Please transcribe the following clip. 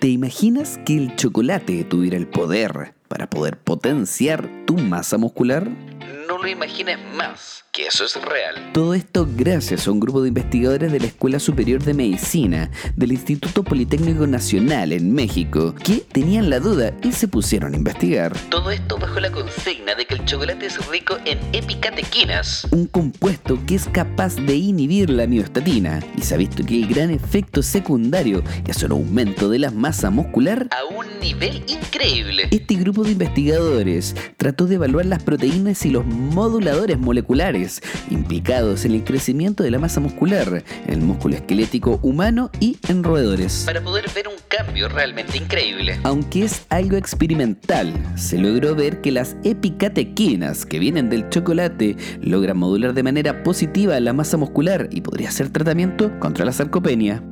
¿Te imaginas que el chocolate tuviera el poder para poder potenciar tu masa muscular? No lo imagines más que eso es real. Todo esto gracias a un grupo de investigadores de la Escuela Superior de Medicina del Instituto Politécnico Nacional en México que tenían la duda y se pusieron a investigar. Todo esto bajo la consigna de que el chocolate es rico en epicatequinas. Un compuesto que es capaz de inhibir la miostatina y se ha visto que el gran efecto secundario es un aumento de la masa muscular A un nivel increíble. Este grupo de investigadores trató de evaluar las proteínas y los moduladores moleculares implicados en el crecimiento de la masa muscular, en el músculo esquelético humano y en roedores. Para poder ver un cambio realmente increíble. Aunque es algo experimental, se logró ver que las epicatequinas que vienen del chocolate logran modular de manera positiva la masa muscular y podría ser tratamiento contra la sarcopenia.